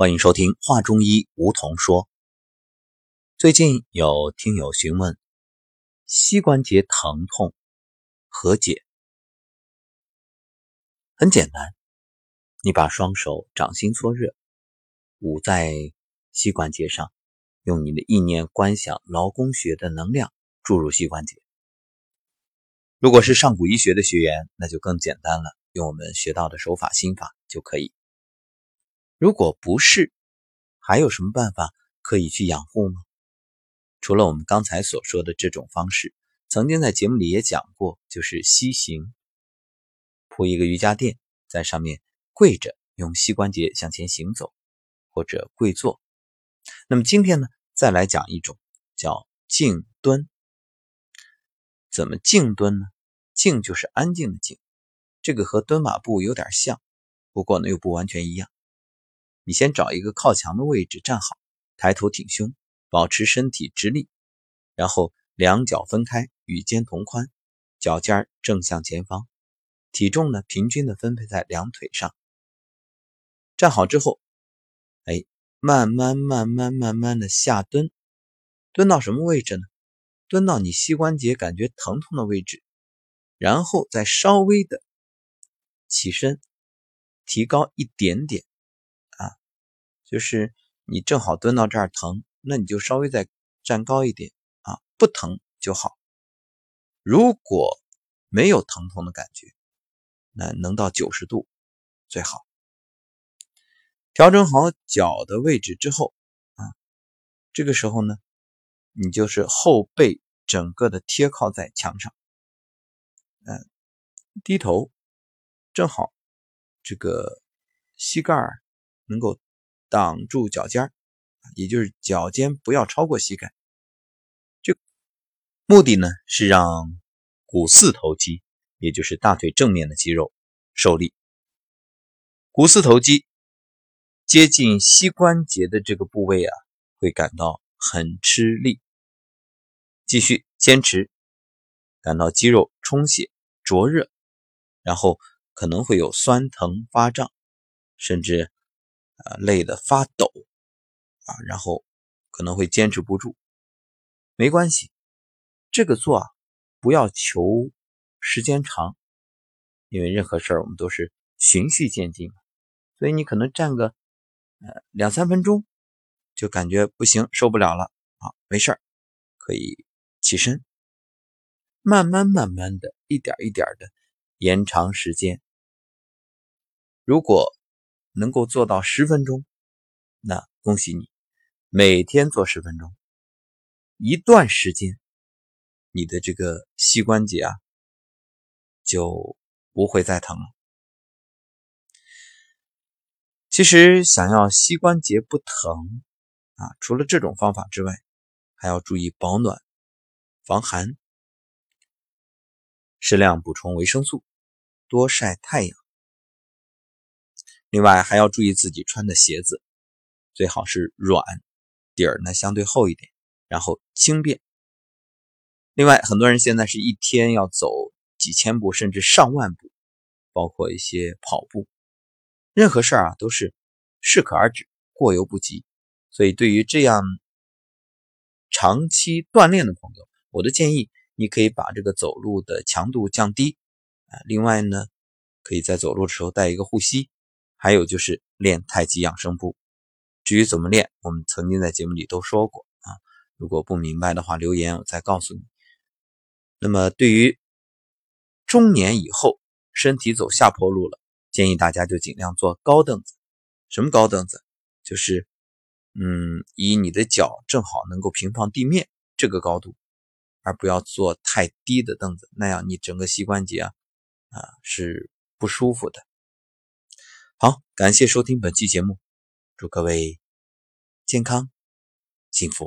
欢迎收听《话中医》，梧桐说。最近有听友询问膝关节疼痛何解？很简单，你把双手掌心搓热，捂在膝关节上，用你的意念观想劳宫穴的能量注入膝关节。如果是上古医学的学员，那就更简单了，用我们学到的手法心法就可以。如果不是，还有什么办法可以去养护吗？除了我们刚才所说的这种方式，曾经在节目里也讲过，就是膝行，铺一个瑜伽垫，在上面跪着，用膝关节向前行走，或者跪坐。那么今天呢，再来讲一种叫静蹲。怎么静蹲呢？静就是安静的静，这个和蹲马步有点像，不过呢又不完全一样。你先找一个靠墙的位置站好，抬头挺胸，保持身体直立，然后两脚分开，与肩同宽，脚尖正向前方，体重呢平均的分配在两腿上。站好之后，哎，慢慢慢慢慢慢的下蹲，蹲到什么位置呢？蹲到你膝关节感觉疼痛的位置，然后再稍微的起身，提高一点点。就是你正好蹲到这儿疼，那你就稍微再站高一点啊，不疼就好。如果没有疼痛的感觉，那能到九十度最好。调整好脚的位置之后啊，这个时候呢，你就是后背整个的贴靠在墙上，嗯，低头，正好这个膝盖能够。挡住脚尖也就是脚尖不要超过膝盖。这目的呢是让股四头肌，也就是大腿正面的肌肉受力。股四头肌接近膝关节的这个部位啊，会感到很吃力。继续坚持，感到肌肉充血、灼热，然后可能会有酸疼、发胀，甚至。啊，累得发抖啊，然后可能会坚持不住，没关系，这个做啊，不要求时间长，因为任何事儿我们都是循序渐进，所以你可能站个呃两三分钟，就感觉不行，受不了了啊，没事儿，可以起身，慢慢慢慢的一点一点的延长时间，如果。能够做到十分钟，那恭喜你，每天做十分钟，一段时间，你的这个膝关节啊就不会再疼了。其实想要膝关节不疼啊，除了这种方法之外，还要注意保暖、防寒，适量补充维生素，多晒太阳。另外还要注意自己穿的鞋子，最好是软，底儿呢相对厚一点，然后轻便。另外，很多人现在是一天要走几千步甚至上万步，包括一些跑步。任何事儿啊都是适可而止，过犹不及。所以，对于这样长期锻炼的朋友，我的建议，你可以把这个走路的强度降低啊。另外呢，可以在走路的时候带一个护膝。还有就是练太极养生步，至于怎么练，我们曾经在节目里都说过啊。如果不明白的话，留言我再告诉你。那么对于中年以后身体走下坡路了，建议大家就尽量坐高凳子。什么高凳子？就是嗯，以你的脚正好能够平放地面这个高度，而不要坐太低的凳子，那样你整个膝关节啊啊是不舒服的。好，感谢收听本期节目，祝各位健康幸福。